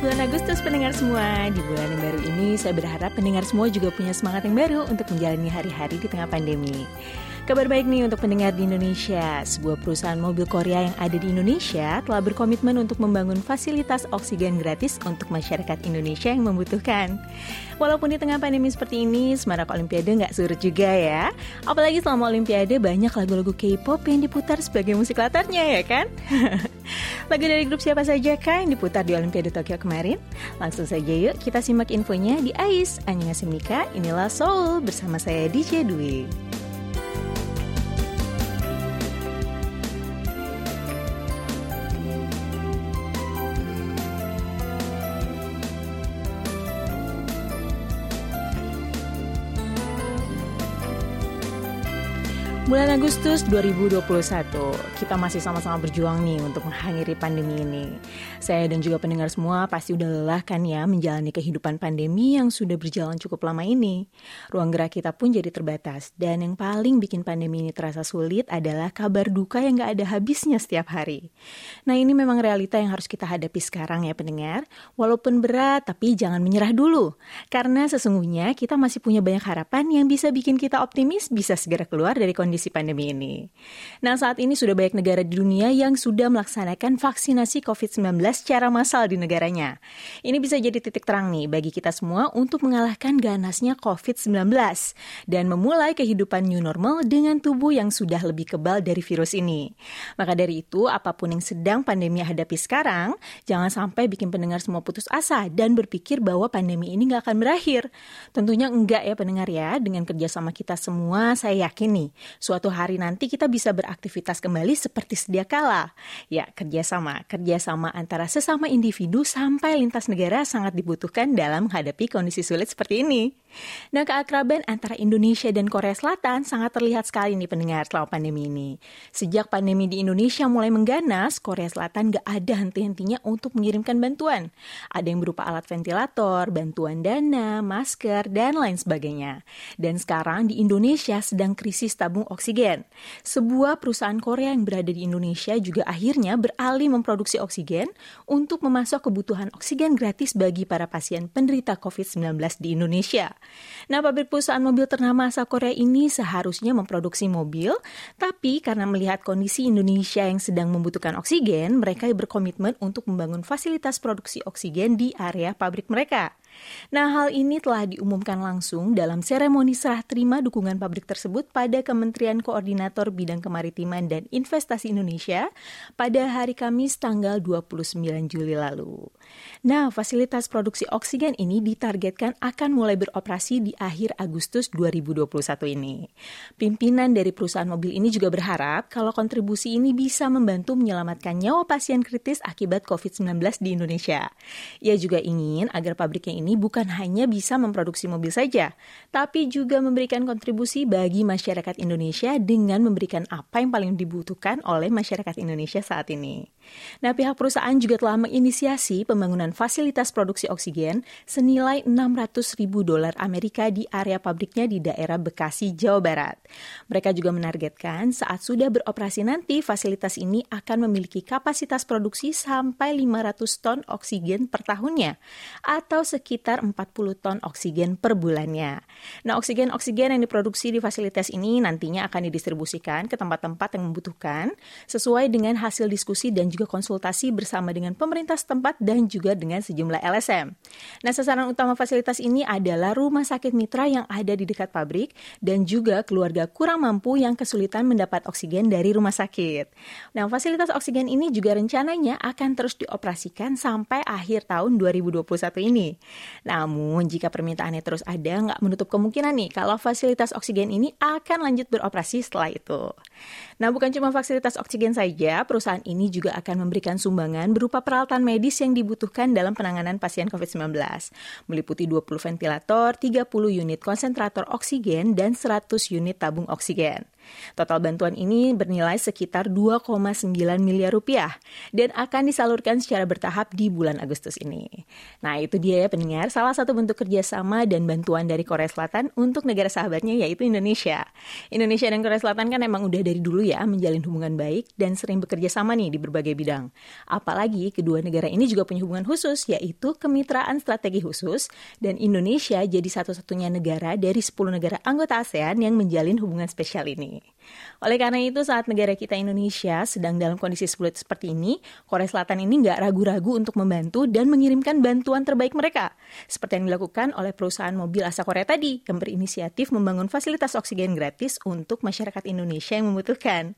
Bulan Agustus pendengar semua. Di bulan yang baru ini saya berharap pendengar semua juga punya semangat yang baru untuk menjalani hari-hari di tengah pandemi. Kabar baik nih untuk pendengar di Indonesia. Sebuah perusahaan mobil Korea yang ada di Indonesia telah berkomitmen untuk membangun fasilitas oksigen gratis untuk masyarakat Indonesia yang membutuhkan. Walaupun di tengah pandemi seperti ini, semarak Olimpiade nggak surut juga ya. Apalagi selama Olimpiade banyak lagu-lagu K-pop yang diputar sebagai musik latarnya ya kan? Lagu dari grup siapa saja kah yang diputar di Olimpiade Tokyo kemarin? Langsung saja yuk kita simak infonya di AIS. Annyeonghaseyo inilah Soul bersama saya DJ Dwi. Bulan Agustus 2021, kita masih sama-sama berjuang nih untuk mengakhiri pandemi ini. Saya dan juga pendengar semua pasti udah lelah kan ya menjalani kehidupan pandemi yang sudah berjalan cukup lama ini. Ruang gerak kita pun jadi terbatas. Dan yang paling bikin pandemi ini terasa sulit adalah kabar duka yang gak ada habisnya setiap hari. Nah ini memang realita yang harus kita hadapi sekarang ya pendengar. Walaupun berat, tapi jangan menyerah dulu. Karena sesungguhnya kita masih punya banyak harapan yang bisa bikin kita optimis bisa segera keluar dari kondisi kondisi pandemi ini. Nah, saat ini sudah banyak negara di dunia yang sudah melaksanakan vaksinasi COVID-19 secara massal di negaranya. Ini bisa jadi titik terang nih bagi kita semua untuk mengalahkan ganasnya COVID-19 dan memulai kehidupan new normal dengan tubuh yang sudah lebih kebal dari virus ini. Maka dari itu, apa pun yang sedang pandemi hadapi sekarang, jangan sampai bikin pendengar semua putus asa dan berpikir bahwa pandemi ini nggak akan berakhir. Tentunya enggak ya pendengar ya, dengan kerjasama kita semua, saya yakin nih, suatu hari nanti kita bisa beraktivitas kembali seperti sedia kala. Ya, kerjasama. Kerjasama antara sesama individu sampai lintas negara sangat dibutuhkan dalam menghadapi kondisi sulit seperti ini. Nah, keakraban antara Indonesia dan Korea Selatan sangat terlihat sekali nih pendengar selama pandemi ini. Sejak pandemi di Indonesia mulai mengganas, Korea Selatan gak ada henti-hentinya untuk mengirimkan bantuan. Ada yang berupa alat ventilator, bantuan dana, masker, dan lain sebagainya. Dan sekarang di Indonesia sedang krisis tabung oksigen oksigen. Sebuah perusahaan Korea yang berada di Indonesia juga akhirnya beralih memproduksi oksigen untuk memasok kebutuhan oksigen gratis bagi para pasien penderita COVID-19 di Indonesia. Nah, pabrik perusahaan mobil ternama asal Korea ini seharusnya memproduksi mobil, tapi karena melihat kondisi Indonesia yang sedang membutuhkan oksigen, mereka berkomitmen untuk membangun fasilitas produksi oksigen di area pabrik mereka. Nah, hal ini telah diumumkan langsung dalam seremoni serah terima dukungan pabrik tersebut pada Kementerian Koordinator Bidang Kemaritiman dan Investasi Indonesia pada hari Kamis tanggal 29 Juli lalu. Nah, fasilitas produksi oksigen ini ditargetkan akan mulai beroperasi di akhir Agustus 2021 ini. Pimpinan dari perusahaan mobil ini juga berharap kalau kontribusi ini bisa membantu menyelamatkan nyawa pasien kritis akibat COVID-19 di Indonesia. Ia juga ingin agar pabriknya ini bukan hanya bisa memproduksi mobil saja, tapi juga memberikan kontribusi bagi masyarakat Indonesia dengan memberikan apa yang paling dibutuhkan oleh masyarakat Indonesia saat ini. Nah, pihak perusahaan juga telah menginisiasi pembangunan fasilitas produksi oksigen senilai 600 ribu dolar Amerika di area pabriknya di daerah Bekasi, Jawa Barat. Mereka juga menargetkan saat sudah beroperasi nanti, fasilitas ini akan memiliki kapasitas produksi sampai 500 ton oksigen per tahunnya, atau sekitar 40 ton oksigen per bulannya. Nah, oksigen-oksigen yang diproduksi di fasilitas ini nantinya akan didistribusikan ke tempat-tempat yang membutuhkan sesuai dengan hasil diskusi dan juga juga konsultasi bersama dengan pemerintah setempat dan juga dengan sejumlah LSM. Nah, sasaran utama fasilitas ini adalah rumah sakit mitra yang ada di dekat pabrik dan juga keluarga kurang mampu yang kesulitan mendapat oksigen dari rumah sakit. Nah, fasilitas oksigen ini juga rencananya akan terus dioperasikan sampai akhir tahun 2021 ini. Namun, jika permintaannya terus ada, nggak menutup kemungkinan nih kalau fasilitas oksigen ini akan lanjut beroperasi setelah itu. Nah, bukan cuma fasilitas oksigen saja, perusahaan ini juga akan memberikan sumbangan berupa peralatan medis yang dibutuhkan dalam penanganan pasien COVID-19, meliputi 20 ventilator, 30 unit konsentrator oksigen, dan 100 unit tabung oksigen. Total bantuan ini bernilai sekitar 2,9 miliar rupiah dan akan disalurkan secara bertahap di bulan Agustus ini. Nah itu dia ya pendengar, salah satu bentuk kerjasama dan bantuan dari Korea Selatan untuk negara sahabatnya yaitu Indonesia. Indonesia dan Korea Selatan kan emang udah dari dulu ya menjalin hubungan baik dan sering bekerja sama nih di berbagai bidang. Apalagi kedua negara ini juga punya hubungan khusus yaitu kemitraan strategi khusus dan Indonesia jadi satu-satunya negara dari 10 negara anggota ASEAN yang menjalin hubungan spesial ini. Oleh karena itu, saat negara kita Indonesia sedang dalam kondisi sulit seperti ini, Korea Selatan ini nggak ragu-ragu untuk membantu dan mengirimkan bantuan terbaik mereka. Seperti yang dilakukan oleh perusahaan mobil asal Korea tadi, yang berinisiatif membangun fasilitas oksigen gratis untuk masyarakat Indonesia yang membutuhkan.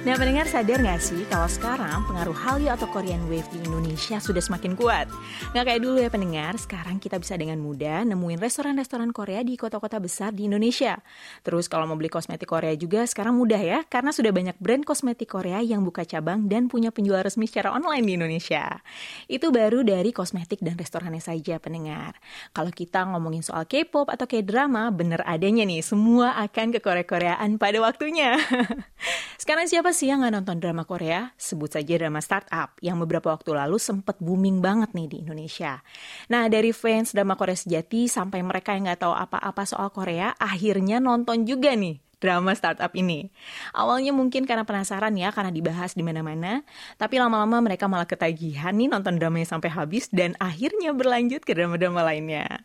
Nah pendengar sadar nggak sih kalau sekarang pengaruh Hallyu atau Korean Wave di Indonesia sudah semakin kuat? Nggak kayak dulu ya pendengar, sekarang kita bisa dengan mudah nemuin restoran-restoran Korea di kota-kota besar di Indonesia. Terus kalau mau beli kosmetik Korea juga sekarang mudah ya, karena sudah banyak brand kosmetik Korea yang buka cabang dan punya penjual resmi secara online di Indonesia. Itu baru dari kosmetik dan restorannya saja pendengar. Kalau kita ngomongin soal K-pop atau K-drama, bener adanya nih, semua akan ke Korea-Koreaan pada waktunya. sekarang siapa Siapa sih yang nggak nonton drama Korea? Sebut saja drama startup yang beberapa waktu lalu sempat booming banget nih di Indonesia. Nah, dari fans drama Korea sejati sampai mereka yang nggak tahu apa-apa soal Korea, akhirnya nonton juga nih drama startup ini. Awalnya mungkin karena penasaran ya, karena dibahas di mana-mana, tapi lama-lama mereka malah ketagihan nih nonton dramanya sampai habis dan akhirnya berlanjut ke drama-drama lainnya.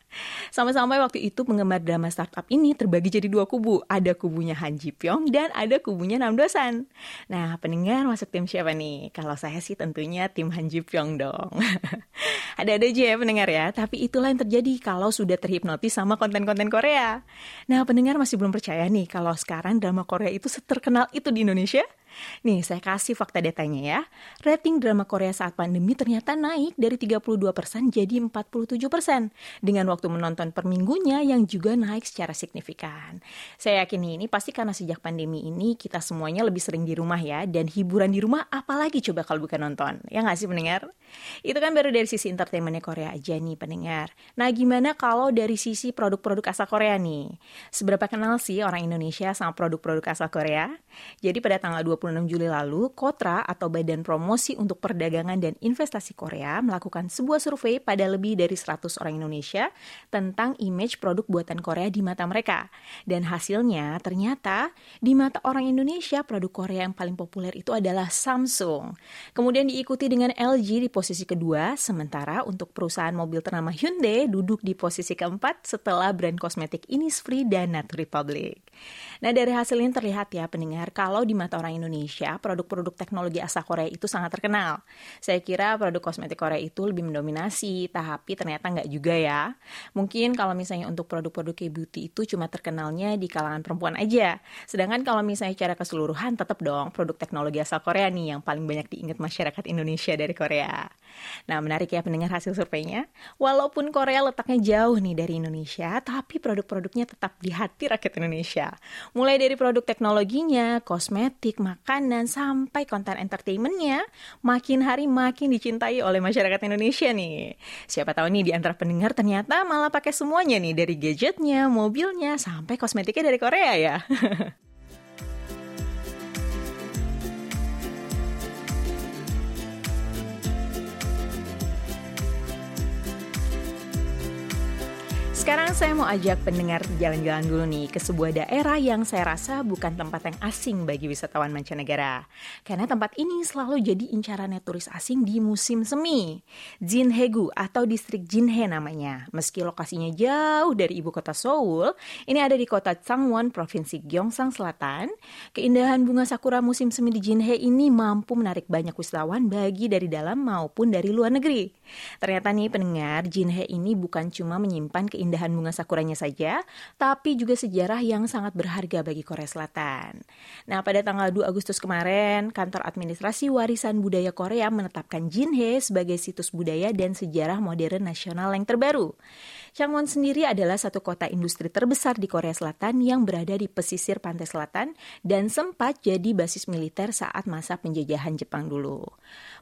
Sampai-sampai waktu itu penggemar drama startup ini terbagi jadi dua kubu. Ada kubunya Han Ji Pyong dan ada kubunya Nam Dosan. Nah, pendengar masuk tim siapa nih? Kalau saya sih tentunya tim Han Ji Pyong dong. Ada-ada aja ya pendengar ya, tapi itulah yang terjadi kalau sudah terhipnotis sama konten-konten Korea. Nah, pendengar masih belum percaya nih kalau sekarang drama Korea itu seterkenal itu di Indonesia? Nih, saya kasih fakta datanya ya. Rating drama Korea saat pandemi ternyata naik dari 32% jadi 47%. Dengan waktu menonton per minggunya yang juga naik secara signifikan. Saya yakin ini pasti karena sejak pandemi ini kita semuanya lebih sering di rumah ya. Dan hiburan di rumah apalagi coba kalau bukan nonton. Ya nggak sih pendengar? Itu kan baru dari sisi entertainmentnya Korea aja nih pendengar. Nah gimana kalau dari sisi produk-produk asal Korea nih? Seberapa kenal sih orang Indonesia sama produk-produk asal Korea? Jadi pada tanggal 20 26 Juli lalu, Kotra atau Badan Promosi untuk Perdagangan dan Investasi Korea melakukan sebuah survei pada lebih dari 100 orang Indonesia tentang image produk buatan Korea di mata mereka. Dan hasilnya ternyata di mata orang Indonesia produk Korea yang paling populer itu adalah Samsung. Kemudian diikuti dengan LG di posisi kedua, sementara untuk perusahaan mobil ternama Hyundai duduk di posisi keempat setelah brand kosmetik Innisfree dan Nature Republic. Nah dari hasil ini terlihat ya pendengar kalau di mata orang Indonesia produk-produk teknologi asal Korea itu sangat terkenal. Saya kira produk kosmetik Korea itu lebih mendominasi, tapi ternyata nggak juga ya. Mungkin kalau misalnya untuk produk-produk K-beauty itu cuma terkenalnya di kalangan perempuan aja. Sedangkan kalau misalnya secara keseluruhan tetap dong produk teknologi asal Korea nih yang paling banyak diingat masyarakat Indonesia dari Korea. Nah menarik ya pendengar hasil surveinya. Walaupun Korea letaknya jauh nih dari Indonesia, tapi produk-produknya tetap di hati rakyat Indonesia. Mulai dari produk teknologinya, kosmetik, makanan, sampai konten entertainmentnya, makin hari makin dicintai oleh masyarakat Indonesia nih. Siapa tahu nih di antara pendengar ternyata malah pakai semuanya nih, dari gadgetnya, mobilnya, sampai kosmetiknya dari Korea ya. Sekarang saya mau ajak pendengar jalan-jalan dulu nih ke sebuah daerah yang saya rasa bukan tempat yang asing bagi wisatawan mancanegara. Karena tempat ini selalu jadi incarannya turis asing di musim semi. Jinhaegu atau distrik Jinhae namanya. Meski lokasinya jauh dari ibu kota Seoul, ini ada di kota Changwon, Provinsi Gyeongsang Selatan. Keindahan bunga sakura musim semi di Jinhae ini mampu menarik banyak wisatawan bagi dari dalam maupun dari luar negeri. Ternyata nih pendengar, Jinhae ini bukan cuma menyimpan keindahan keindahan bunga sakuranya saja, tapi juga sejarah yang sangat berharga bagi Korea Selatan. Nah, pada tanggal 2 Agustus kemarin, Kantor Administrasi Warisan Budaya Korea menetapkan Jinhae sebagai situs budaya dan sejarah modern nasional yang terbaru. Changwon sendiri adalah satu kota industri terbesar di Korea Selatan yang berada di pesisir pantai selatan dan sempat jadi basis militer saat masa penjajahan Jepang dulu.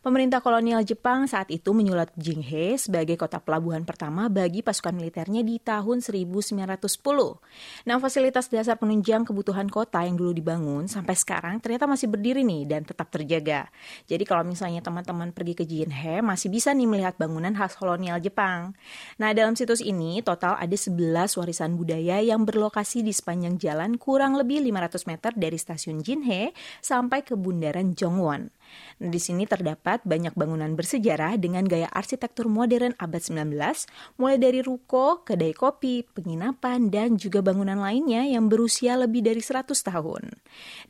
Pemerintah kolonial Jepang saat itu menyulat Jinghe sebagai kota pelabuhan pertama bagi pasukan militernya di tahun 1910. Nah, fasilitas dasar penunjang kebutuhan kota yang dulu dibangun sampai sekarang ternyata masih berdiri nih dan tetap terjaga. Jadi kalau misalnya teman-teman pergi ke Jinhe masih bisa nih melihat bangunan khas kolonial Jepang. Nah, dalam situs ini total ada 11 warisan budaya yang berlokasi di sepanjang jalan kurang lebih 500 meter dari stasiun Jinhe sampai ke bundaran Jongwon. Nah, di sini terdapat banyak bangunan bersejarah dengan gaya arsitektur modern abad 19, mulai dari ruko, kedai kopi, penginapan, dan juga bangunan lainnya yang berusia lebih dari 100 tahun.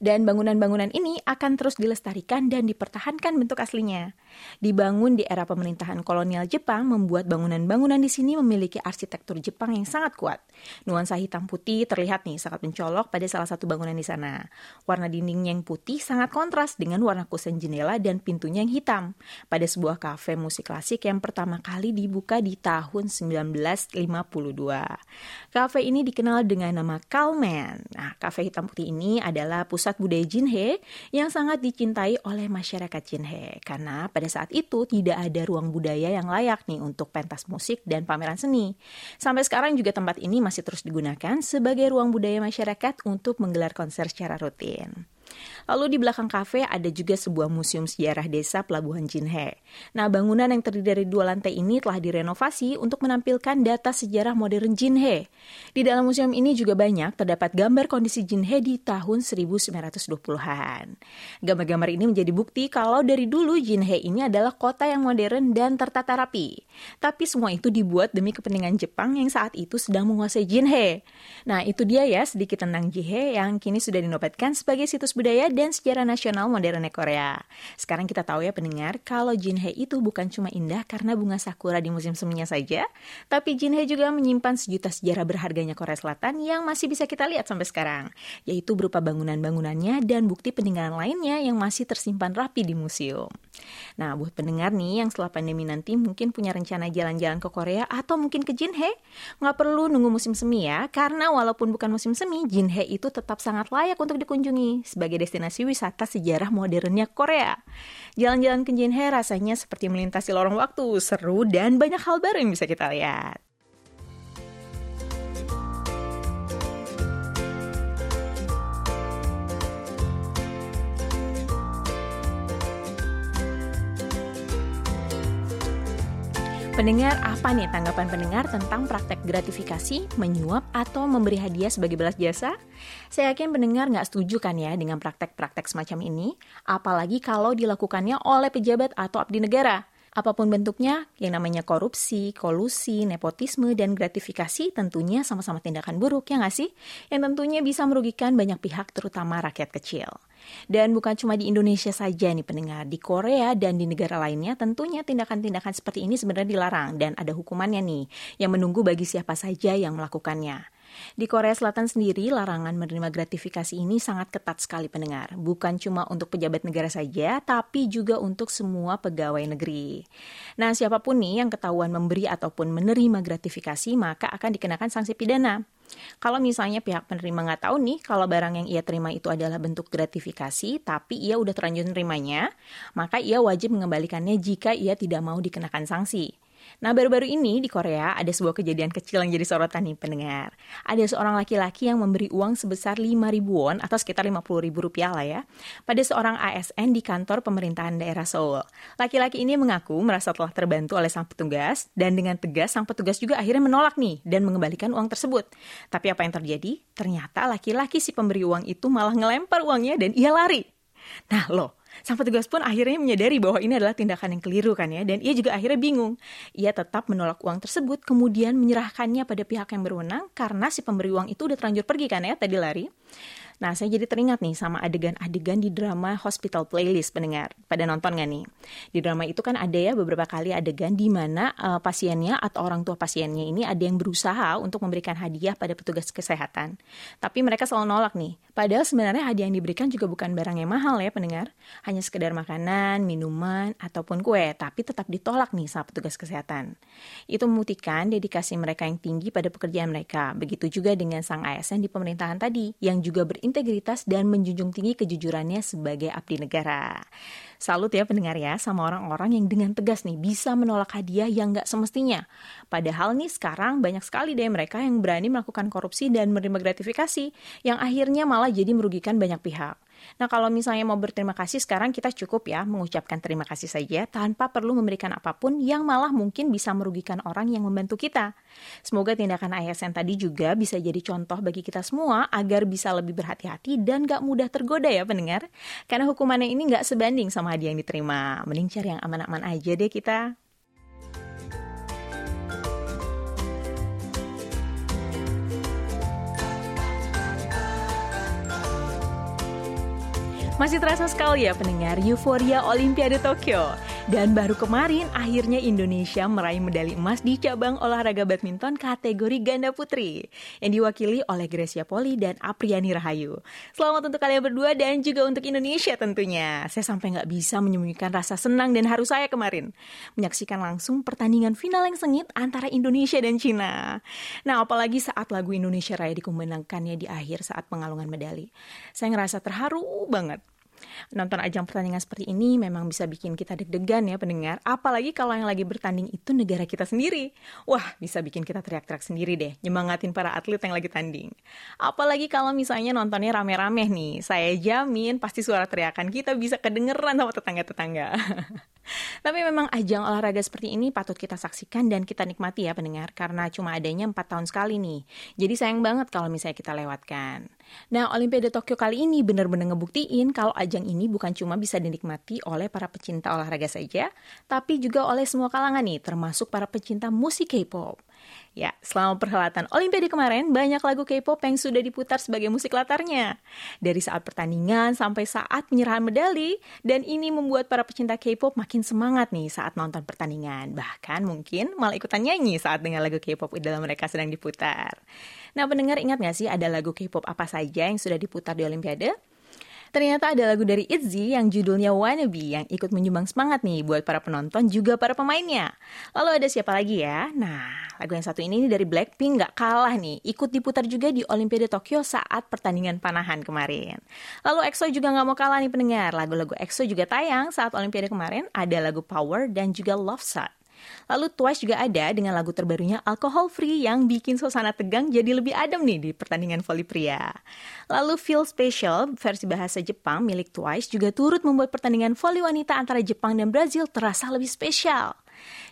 Dan bangunan-bangunan ini akan terus dilestarikan dan dipertahankan bentuk aslinya. Dibangun di era pemerintahan kolonial Jepang membuat bangunan-bangunan di sini memiliki arsitektur Jepang yang sangat kuat. Nuansa hitam putih terlihat nih sangat mencolok pada salah satu bangunan di sana. Warna dindingnya yang putih sangat kontras dengan warna kusen jendela dan pintunya yang hitam pada sebuah kafe musik klasik yang pertama kali dibuka di tahun 1952. Kafe ini dikenal dengan nama Kalmen. Nah, kafe hitam putih ini adalah pusat budaya Jinhe yang sangat dicintai oleh masyarakat Jinhe karena pada saat itu tidak ada ruang budaya yang layak nih untuk pentas musik dan pameran seni. Sampai sekarang juga tempat ini masih terus digunakan sebagai ruang budaya masyarakat untuk menggelar konser secara rutin. Lalu di belakang kafe ada juga sebuah museum sejarah desa Pelabuhan Jinhe. Nah, bangunan yang terdiri dari dua lantai ini telah direnovasi untuk menampilkan data sejarah modern Jinhe. Di dalam museum ini juga banyak terdapat gambar kondisi Jinhe di tahun 1920-an. Gambar-gambar ini menjadi bukti kalau dari dulu Jinhe ini adalah kota yang modern dan tertata rapi. Tapi semua itu dibuat demi kepentingan Jepang yang saat itu sedang menguasai Jinhe. Nah, itu dia ya sedikit tentang Jinhe yang kini sudah dinobatkan sebagai situs budaya dan sejarah nasional modernnya Korea. Sekarang kita tahu ya pendengar, kalau Jinhae itu bukan cuma indah karena bunga sakura di musim seminya saja, tapi Jinhae juga menyimpan sejuta sejarah berharganya Korea Selatan yang masih bisa kita lihat sampai sekarang, yaitu berupa bangunan-bangunannya dan bukti peninggalan lainnya yang masih tersimpan rapi di museum. Nah, buat pendengar nih yang setelah pandemi nanti mungkin punya rencana jalan-jalan ke Korea atau mungkin ke Jinhae, nggak perlu nunggu musim semi ya, karena walaupun bukan musim semi, Jinhae itu tetap sangat layak untuk dikunjungi sebagai destinasi wisata sejarah modernnya Korea. Jalan-jalan ke Jinhae rasanya seperti melintasi lorong waktu, seru dan banyak hal baru yang bisa kita lihat. Pendengar, apa nih tanggapan pendengar tentang praktek gratifikasi, menyuap, atau memberi hadiah sebagai balas jasa? Saya yakin pendengar nggak setuju kan ya dengan praktek-praktek semacam ini, apalagi kalau dilakukannya oleh pejabat atau abdi negara. Apa pun bentuknya, yang namanya korupsi, kolusi, nepotisme, dan gratifikasi tentunya sama-sama tindakan buruk, ya nggak sih? Yang tentunya bisa merugikan banyak pihak, terutama rakyat kecil. Dan bukan cuma di Indonesia saja nih pendengar, di Korea dan di negara lainnya tentunya tindakan-tindakan seperti ini sebenarnya dilarang dan ada hukumannya nih yang menunggu bagi siapa saja yang melakukannya. Di Korea Selatan sendiri, larangan menerima gratifikasi ini sangat ketat sekali pendengar. Bukan cuma untuk pejabat negara saja, tapi juga untuk semua pegawai negeri. Nah, siapa pun nih yang ketahuan memberi ataupun menerima gratifikasi, maka akan dikenakan sanksi pidana. Kalau misalnya pihak penerima nggak tahu nih kalau barang yang ia terima itu adalah bentuk gratifikasi, tapi ia udah terlanjur menerimanya, maka ia wajib mengembalikannya jika ia tidak mau dikenakan sanksi. Nah, baru-baru ini di Korea ada sebuah kejadian kecil yang jadi sorotan nih pendengar. Ada seorang laki-laki yang memberi uang sebesar 5 ribu won atau sekitar 50 ribu rupiah lah ya pada seorang ASN di kantor pemerintahan daerah Seoul. Laki-laki ini mengaku merasa telah terbantu oleh sang petugas dan dengan tegas sang petugas juga akhirnya menolak nih dan mengembalikan uang tersebut. Tapi apa yang terjadi? Ternyata laki-laki si pemberi uang itu malah ngelempar uangnya dan ia lari. Nah loh, Sang petugas pun akhirnya menyadari bahwa ini adalah tindakan yang keliru kan ya, dan ia juga akhirnya bingung. Ia tetap menolak uang tersebut, kemudian menyerahkannya pada pihak yang berwenang karena si pemberi uang itu udah terlanjur pergi kan ya, tadi lari. Nah, saya jadi teringat nih sama adegan-adegan di drama Hospital Playlist pendengar. Pada nonton nggak nih? Di drama itu kan ada ya beberapa kali adegan di mana uh, pasiennya atau orang tua pasiennya ini ada yang berusaha untuk memberikan hadiah pada petugas kesehatan. Tapi mereka selalu nolak nih. Padahal sebenarnya hadiah yang diberikan juga bukan barang yang mahal ya pendengar. Hanya sekedar makanan, minuman, ataupun kue. Tapi tetap ditolak nih sama petugas kesehatan. Itu membuktikan dedikasi mereka yang tinggi pada pekerjaan mereka. Begitu juga dengan sang ASN di pemerintahan tadi yang juga berintegritas dan menjunjung tinggi kejujurannya sebagai abdi negara. Salut ya pendengar ya sama orang-orang yang dengan tegas nih bisa menolak hadiah yang nggak semestinya. Padahal nih sekarang banyak sekali deh mereka yang berani melakukan korupsi dan menerima gratifikasi yang akhirnya malah jadi merugikan banyak pihak. Nah, kalau misalnya mau berterima kasih sekarang kita cukup ya mengucapkan terima kasih saja tanpa perlu memberikan apa pun yang malah mungkin bisa merugikan orang yang membantu kita. Semoga tindakan ASN tadi juga bisa jadi contoh bagi kita semua agar bisa lebih berhati-hati dan gak mudah tergoda ya pendengar. Karena hukumannya ini gak sebanding sama hadiah yang diterima. Mending cari yang aman-aman aja deh kita. Masih terasa sekali ya pendengar euforia Olimpiade Tokyo. Dan baru kemarin akhirnya Indonesia meraih medali emas di cabang olahraga badminton kategori ganda putri yang diwakili oleh Gracia Poli dan Apriani Rahayu. Selamat untuk kalian berdua dan juga untuk Indonesia tentunya. Saya sampai nggak bisa menyembunyikan rasa senang dan haru saya kemarin menyaksikan langsung pertandingan final yang sengit antara Indonesia dan Cina. Nah, apalagi saat lagu Indonesia Raya dikumandangkannya di akhir saat pengalungan medali. Saya ngerasa terharu banget nonton ajang pertandingan seperti ini memang bisa bikin kita deg-degan ya pendengar. Apalagi kalau yang lagi bertanding itu negara kita sendiri. Wah, bisa bikin kita teriak-teriak sendiri deh, nyemangatin para atlet yang lagi tanding. Apalagi kalau misalnya nontonnya rame-rame nih, saya jamin pasti suara teriakan kita bisa kedengeran sama tetangga-tetangga. Tapi memang ajang olahraga seperti ini patut kita saksikan dan kita nikmati ya pendengar, karena cuma adanya 4 tahun sekali nih. Jadi sayang banget kalau misalnya kita lewatkan. Nah, Olimpiade Tokyo kali ini benar-benar ngebuktiin kalau ajang ini bukan cuma bisa dinikmati oleh para pecinta olahraga saja, tapi juga oleh semua kalangan nih, termasuk para pecinta musik K-pop. Ya, selama perhelatan Olimpiade kemarin, banyak lagu K-pop yang sudah diputar sebagai musik latarnya. Dari saat pertandingan sampai saat penyerahan medali, dan ini membuat para pecinta K-pop makin semangat nih saat nonton pertandingan. Bahkan mungkin malah ikutan nyanyi saat dengar lagu K-pop idola mereka sedang diputar. Nah, pendengar ingat nggak sih ada lagu K-pop apa saja yang sudah diputar di Olimpiade? Ternyata ada lagu dari ITZY yang judulnya Wannabe yang ikut menyumbang semangat nih buat para penonton juga para pemainnya. Lalu ada siapa lagi ya? Nah, lagu yang satu ini dari Blackpink nggak kalah nih, ikut diputar juga di Olimpiade Tokyo saat pertandingan panahan kemarin. Lalu EXO juga nggak mau kalah nih pendengar, lagu-lagu EXO juga tayang saat Olimpiade kemarin, ada lagu Power dan juga Love Shot. Lalu Twice juga ada dengan lagu terbarunya Alcohol Free yang bikin suasana tegang jadi lebih adem nih di pertandingan voli pria. Lalu Feel Special versi bahasa Jepang milik Twice juga turut membuat pertandingan voli wanita antara Jepang dan Brazil terasa lebih spesial.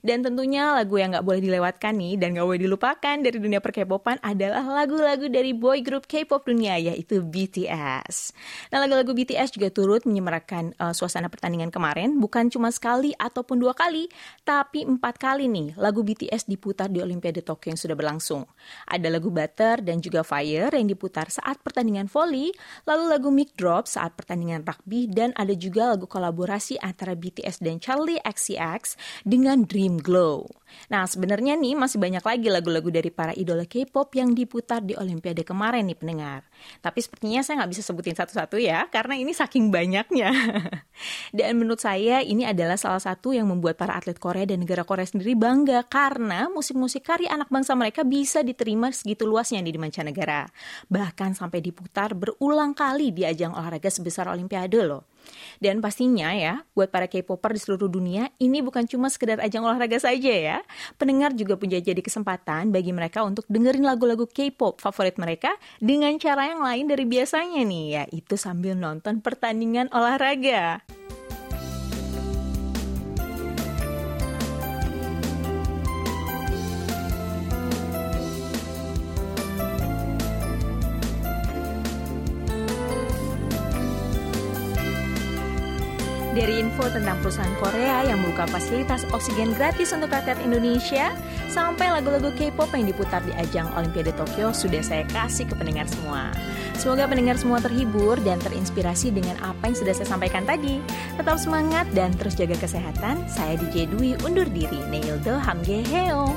Dan tentunya lagu yang gak boleh dilewatkan nih dan gak boleh dilupakan dari dunia perkepopan adalah lagu-lagu dari boy group K-pop dunia yaitu BTS. Nah lagu-lagu BTS juga turut menyemarakan uh, suasana pertandingan kemarin bukan cuma sekali ataupun dua kali tapi empat kali nih lagu BTS diputar di Olimpiade Tokyo yang sudah berlangsung. Ada lagu Butter dan juga Fire yang diputar saat pertandingan volley, lalu lagu Mic Drop saat pertandingan rugby dan ada juga lagu kolaborasi antara BTS dan Charlie XCX dengan Dream Glow. Nah, sebenarnya nih masih banyak lagi lagu-lagu dari para idola K-pop yang diputar di Olimpiade kemarin nih pendengar. Tapi sepertinya saya nggak bisa sebutin satu-satu ya, karena ini saking banyaknya. dan menurut saya ini adalah salah satu yang membuat para atlet Korea dan negara Korea sendiri bangga karena musik-musik karya anak bangsa mereka bisa diterima segitu luasnya di mancanegara. Bahkan sampai diputar berulang kali di ajang olahraga sebesar Olimpiade loh. Dan pastinya ya, buat para K-popper di seluruh dunia, ini bukan cuma sekedar ajang olahraga saja ya. Pendengar juga punya jadi kesempatan bagi mereka untuk dengerin lagu-lagu K-pop favorit mereka dengan cara yang lain dari biasanya nih, yaitu sambil nonton pertandingan olahraga. Dari info tentang perusahaan Korea yang membuka fasilitas oksigen gratis untuk rakyat Indonesia, sampai lagu-lagu K-pop yang diputar di ajang Olimpiade Tokyo sudah saya kasih ke pendengar semua. Semoga pendengar semua terhibur dan terinspirasi dengan apa yang sudah saya sampaikan tadi. Tetap semangat dan terus jaga kesehatan. Saya DJ Dwi undur diri. Neildo Hamge Heo.